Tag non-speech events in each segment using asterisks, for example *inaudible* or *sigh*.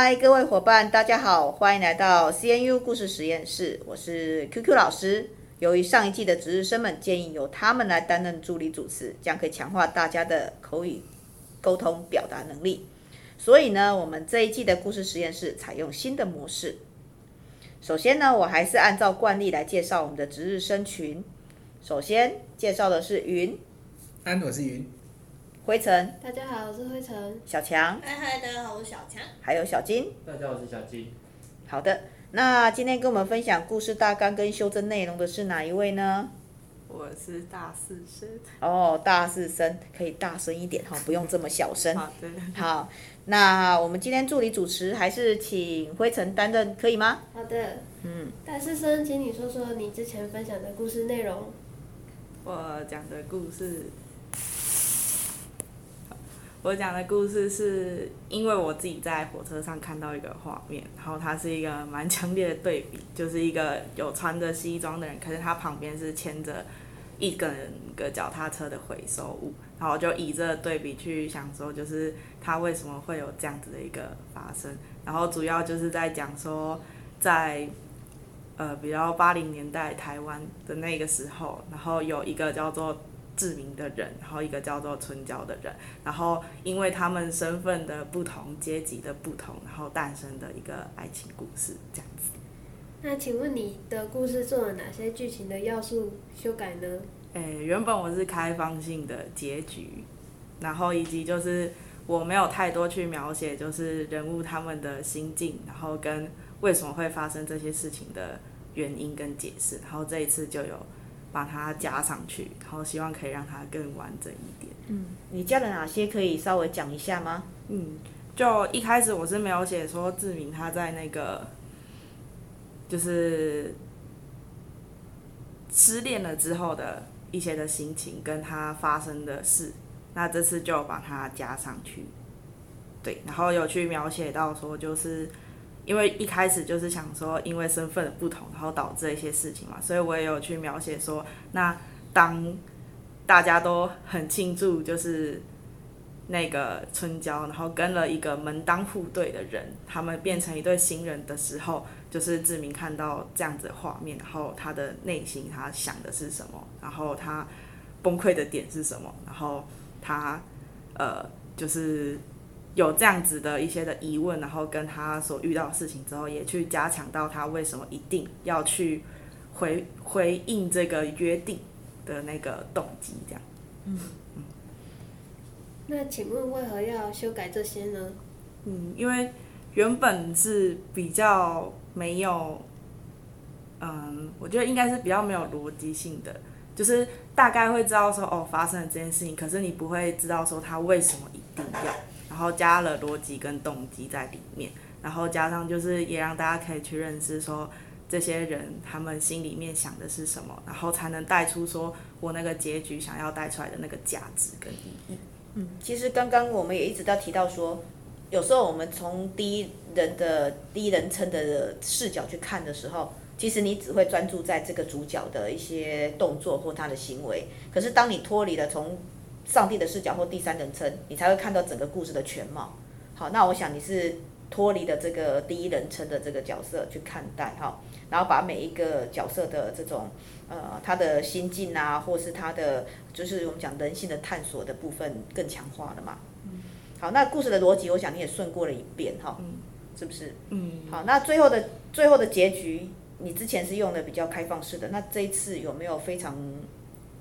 嗨，各位伙伴，大家好，欢迎来到 CNU 故事实验室，我是 QQ 老师。由于上一季的值日生们建议由他们来担任助理主持，这样可以强化大家的口语沟通表达能力，所以呢，我们这一季的故事实验室采用新的模式。首先呢，我还是按照惯例来介绍我们的值日生群。首先介绍的是云，安，我是云。灰尘，大家好，我是灰尘。小强，嗨嗨，大家好，我是小强。还有小金，大家好，我是小金。好的，那今天跟我们分享故事大纲跟修正内容的是哪一位呢？我是大四生。哦，大四生可以大声一点哈，*laughs* 不用这么小声。好的。好，那我们今天助理主持还是请灰尘担任，可以吗？好的。嗯。大四生，请你说说你之前分享的故事内容。我讲的故事，我讲的故事是因为我自己在火车上看到一个画面，然后它是一个蛮强烈的对比，就是一个有穿着西装的人，可是他旁边是牵着一个人个脚踏车的回收物，然后就以这个对比去想说，就是他为什么会有这样子的一个发生，然后主要就是在讲说在。呃，比较八零年代台湾的那个时候，然后有一个叫做志明的人，然后一个叫做春娇的人，然后因为他们身份的不同、阶级的不同，然后诞生的一个爱情故事，这样子。那请问你的故事做了哪些剧情的要素修改呢？诶，原本我是开放性的结局，然后以及就是我没有太多去描写，就是人物他们的心境，然后跟。为什么会发生这些事情的原因跟解释，然后这一次就有把它加上去，然后希望可以让它更完整一点。嗯，你加了哪些可以稍微讲一下吗？嗯，就一开始我是没有写说志明他在那个就是失恋了之后的一些的心情跟他发生的事，那这次就把它加上去。对，然后有去描写到说就是。因为一开始就是想说，因为身份的不同，然后导致一些事情嘛，所以我也有去描写说，那当大家都很庆祝，就是那个春娇，然后跟了一个门当户对的人，他们变成一对新人的时候，就是志明看到这样子的画面，然后他的内心他想的是什么，然后他崩溃的点是什么，然后他呃就是。有这样子的一些的疑问，然后跟他所遇到的事情之后，也去加强到他为什么一定要去回回应这个约定的那个动机，这样。嗯嗯。那请问为何要修改这些呢？嗯，因为原本是比较没有，嗯，我觉得应该是比较没有逻辑性的，就是大概会知道说哦发生了这件事情，可是你不会知道说他为什么一定要。然后加了逻辑跟动机在里面，然后加上就是也让大家可以去认识说这些人他们心里面想的是什么，然后才能带出说我那个结局想要带出来的那个价值跟意义。嗯，其实刚刚我们也一直在提到说，有时候我们从第一人的第一人称的视角去看的时候，其实你只会专注在这个主角的一些动作或他的行为，可是当你脱离了从上帝的视角或第三人称，你才会看到整个故事的全貌。好，那我想你是脱离了这个第一人称的这个角色去看待哈，然后把每一个角色的这种呃他的心境啊，或是他的就是我们讲人性的探索的部分更强化了嘛。嗯。好，那故事的逻辑，我想你也顺过了一遍哈。嗯。是不是？嗯。好，那最后的最后的结局，你之前是用的比较开放式的，那这一次有没有非常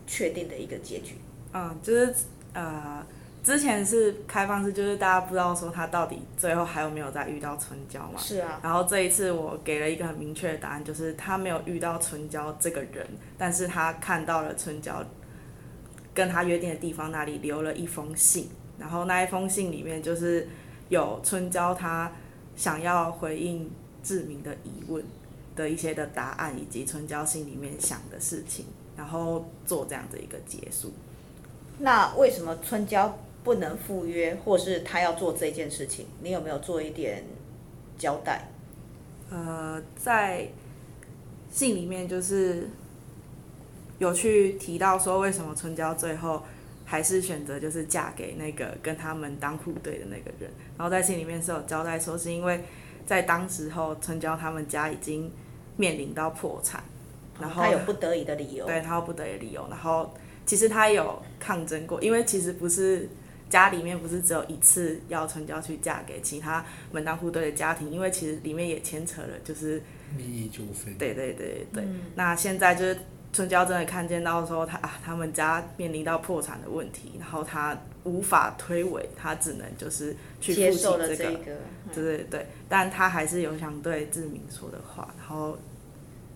确定的一个结局？嗯，就是呃，之前是开放式，就是大家不知道说他到底最后还有没有再遇到春娇嘛。是啊。然后这一次我给了一个很明确的答案，就是他没有遇到春娇这个人，但是他看到了春娇跟他约定的地方那里留了一封信，然后那一封信里面就是有春娇她想要回应志明的疑问的一些的答案，以及春娇心里面想的事情，然后做这样的一个结束。那为什么春娇不能赴约，或是他要做这件事情？你有没有做一点交代？呃，在信里面就是有去提到说，为什么春娇最后还是选择就是嫁给那个跟他们当户对的那个人。然后在信里面是有交代说，是因为在当时候春娇他们家已经面临到破产，然后他有不得已的理由，对他有不得已的理由。然后其实他有抗争过，因为其实不是家里面不是只有一次要春娇去嫁给其他门当户对的家庭，因为其实里面也牵扯了就是利益纠纷。对对对对，嗯、那现在就是。春娇真的看见到说他啊，他们家面临到破产的问题，然后他无法推诿，他只能就是去接受了这个，这个，对对对，但他还是有想对志明说的话，然后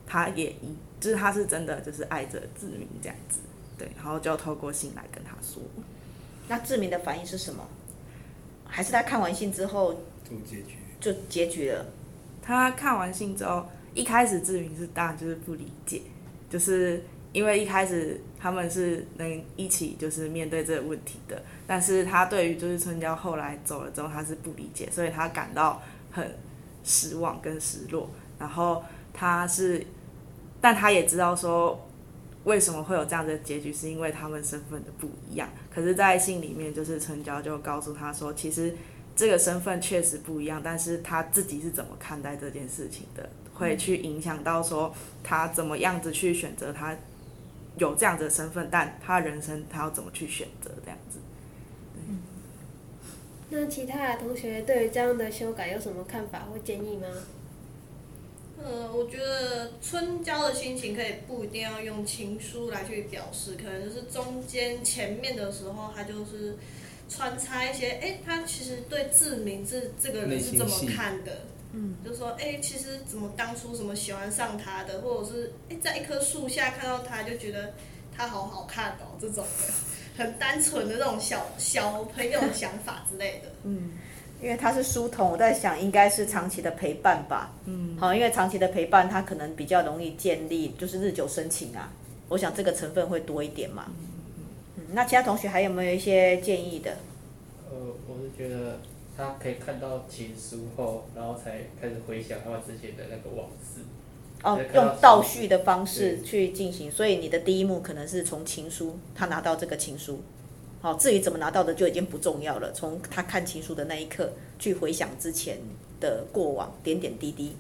他也一就是他是真的就是爱着志明这样子，对，然后就透过信来跟他说。那志明的反应是什么？还是他看完信之后就结局？就结局了。他看完信之后，一开始志明是当然就是不理解。就是因为一开始他们是能一起就是面对这个问题的，但是他对于就是春娇后来走了之后，他是不理解，所以他感到很失望跟失落。然后他是，但他也知道说为什么会有这样的结局，是因为他们身份的不一样。可是，在信里面，就是陈娇就告诉他说，其实这个身份确实不一样，但是他自己是怎么看待这件事情的。会去影响到说他怎么样子去选择，他有这样子的身份，但他人生他要怎么去选择这样子。那其他的同学对于这样的修改有什么看法或建议吗？呃，我觉得春娇的心情可以不一定要用情书来去表示，可能就是中间前面的时候，他就是穿插一些，哎、欸，他其实对志明这这个人是怎么看的。嗯，就说哎、欸，其实怎么当初什么喜欢上他的，或者是哎、欸，在一棵树下看到他就觉得他好好看哦，这种的很单纯的那种小小朋友的想法之类的。嗯，因为他是书童，我在想应该是长期的陪伴吧。嗯，好，因为长期的陪伴，他可能比较容易建立就是日久生情啊。我想这个成分会多一点嘛。嗯，那其他同学还有没有一些建议的？呃，我是觉得。他可以看到情书后，然后才开始回想他们之前的那个往事。哦，用倒叙的方式去进行，所以你的第一幕可能是从情书，他拿到这个情书。好，至于怎么拿到的就已经不重要了。从他看情书的那一刻去回想之前的过往点点滴滴，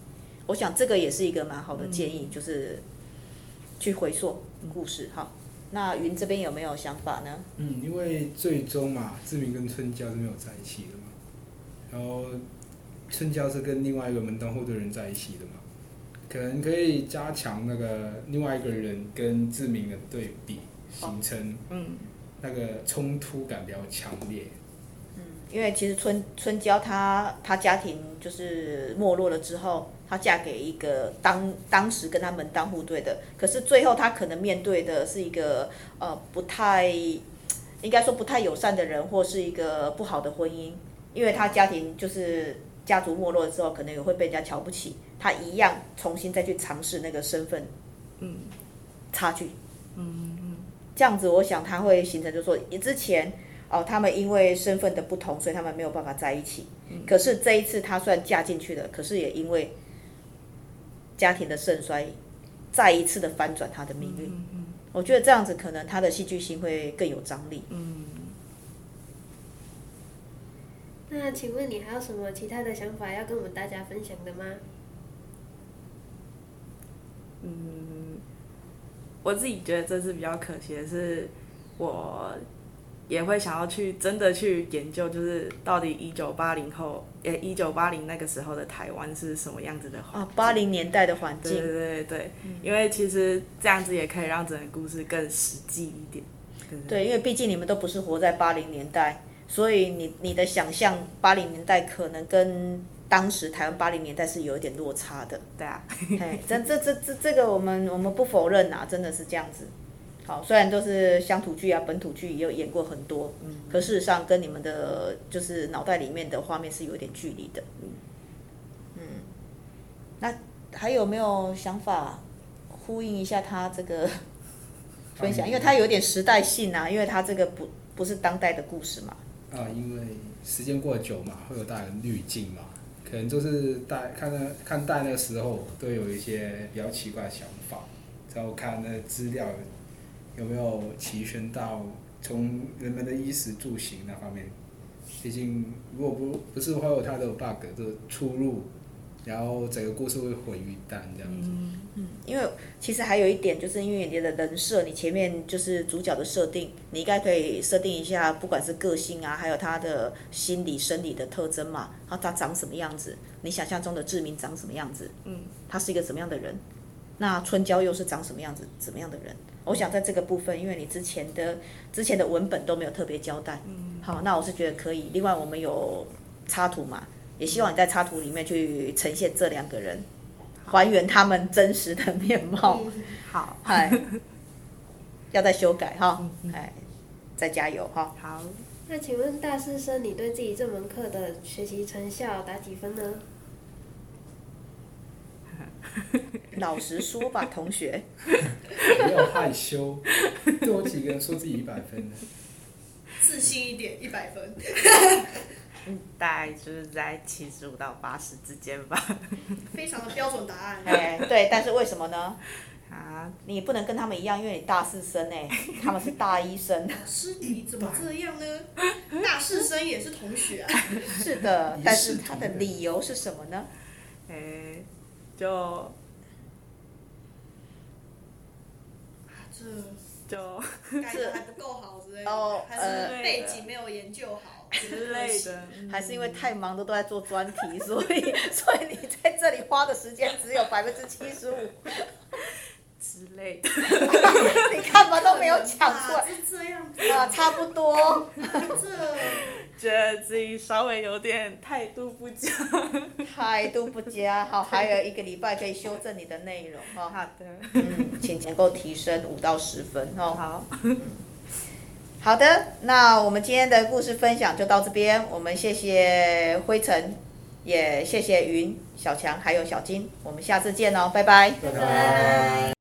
我想这个也是一个蛮好的建议，嗯、就是去回溯故事。好，那云这边有没有想法呢？嗯，因为最终嘛，志明跟春娇是没有在一起的嘛。然后，春娇是跟另外一个门当户对人在一起的嘛，可能可以加强那个另外一个人跟志明的对比，形成嗯那个冲突感比较强烈。嗯，因为其实春春娇她她家庭就是没落了之后，她嫁给一个当当时跟她门当户对的，可是最后她可能面对的是一个呃不太应该说不太友善的人，或是一个不好的婚姻。因为她家庭就是家族没落了之后，可能也会被人家瞧不起，她一样重新再去尝试那个身份，嗯，差距，嗯嗯，这样子我想他会形成，就是说，之前哦，他们因为身份的不同，所以他们没有办法在一起。可是这一次他算嫁进去了，可是也因为家庭的盛衰，再一次的翻转他的命运。我觉得这样子可能他的戏剧性会更有张力。嗯。那请问你还有什么其他的想法要跟我们大家分享的吗？嗯，我自己觉得这是比较可惜的是，我也会想要去真的去研究，就是到底一九八零后，诶，一九八零那个时候的台湾是什么样子的环境？啊，八零年代的环境。对对对因为其实这样子也可以让整个故事更实际一点。对，对，因为毕竟你们都不是活在八零年代。所以你你的想象八零年代可能跟当时台湾八零年代是有一点落差的，对啊，*laughs* 嘿，这这这这这个我们我们不否认呐，真的是这样子。好，虽然都是乡土剧啊，本土剧也有演过很多，嗯，可事实上跟你们的就是脑袋里面的画面是有点距离的，嗯，嗯，那还有没有想法呼应一下他这个 *laughs* 分享？因为他有点时代性啊，因为他这个不不是当代的故事嘛。啊，因为时间过久嘛，会有大量滤镜嘛，可能就是带看那看待那时候都有一些比较奇怪的想法，然后看那资料有没有齐全到从人们的衣食住行那方面，毕竟如果不不是会有它的 bug 就出入，然后整个故事会毁于一旦这样子。嗯嗯，因为其实还有一点，就是因为你的人设，你前面就是主角的设定，你应该可以设定一下，不管是个性啊，还有他的心理生理的特征嘛，然后他长什么样子，你想象中的志明长什么样子，嗯，他是一个什么样的人，那春娇又是长什么样子，怎么样的人？我想在这个部分，因为你之前的之前的文本都没有特别交代，嗯，好，那我是觉得可以。另外，我们有插图嘛，也希望你在插图里面去呈现这两个人，还原他们真实的面貌。好，嗨，*laughs* 要再修改哈，哎，再加油哈。好，那请问大四生，你对自己这门课的学习成效打几分呢？*laughs* *laughs* 老实说吧，同学。不要害羞，多几个人说自己一百分的。自信一点，一百分。大概就是在七十五到八十之间吧。*laughs* 非常的标准答案。哎，对，但是为什么呢？啊，你不能跟他们一样，因为你大四生哎，*laughs* 他们是大一生。老师，你怎么这样呢？*laughs* 大四生也是同学啊。是的，但是他的理由是什么呢？哎，就。这就感觉还不够好之类的，哦、还是背景没有研究好之类的，还是因为太忙的都在做专题，所以所以你在这里花的时间只有百分之七十五 *laughs* 之类的。你看吧，都没有讲出来，是这样啊，差不多。这。觉得自己稍微有点态度不佳，*laughs* 态度不佳，好，还有一个礼拜可以修正你的内容，哈。好的。嗯，请能够提升五到十分，哦。好。*laughs* 好的，那我们今天的故事分享就到这边，我们谢谢灰尘，也谢谢云、小强还有小金，我们下次见哦，拜拜。拜拜。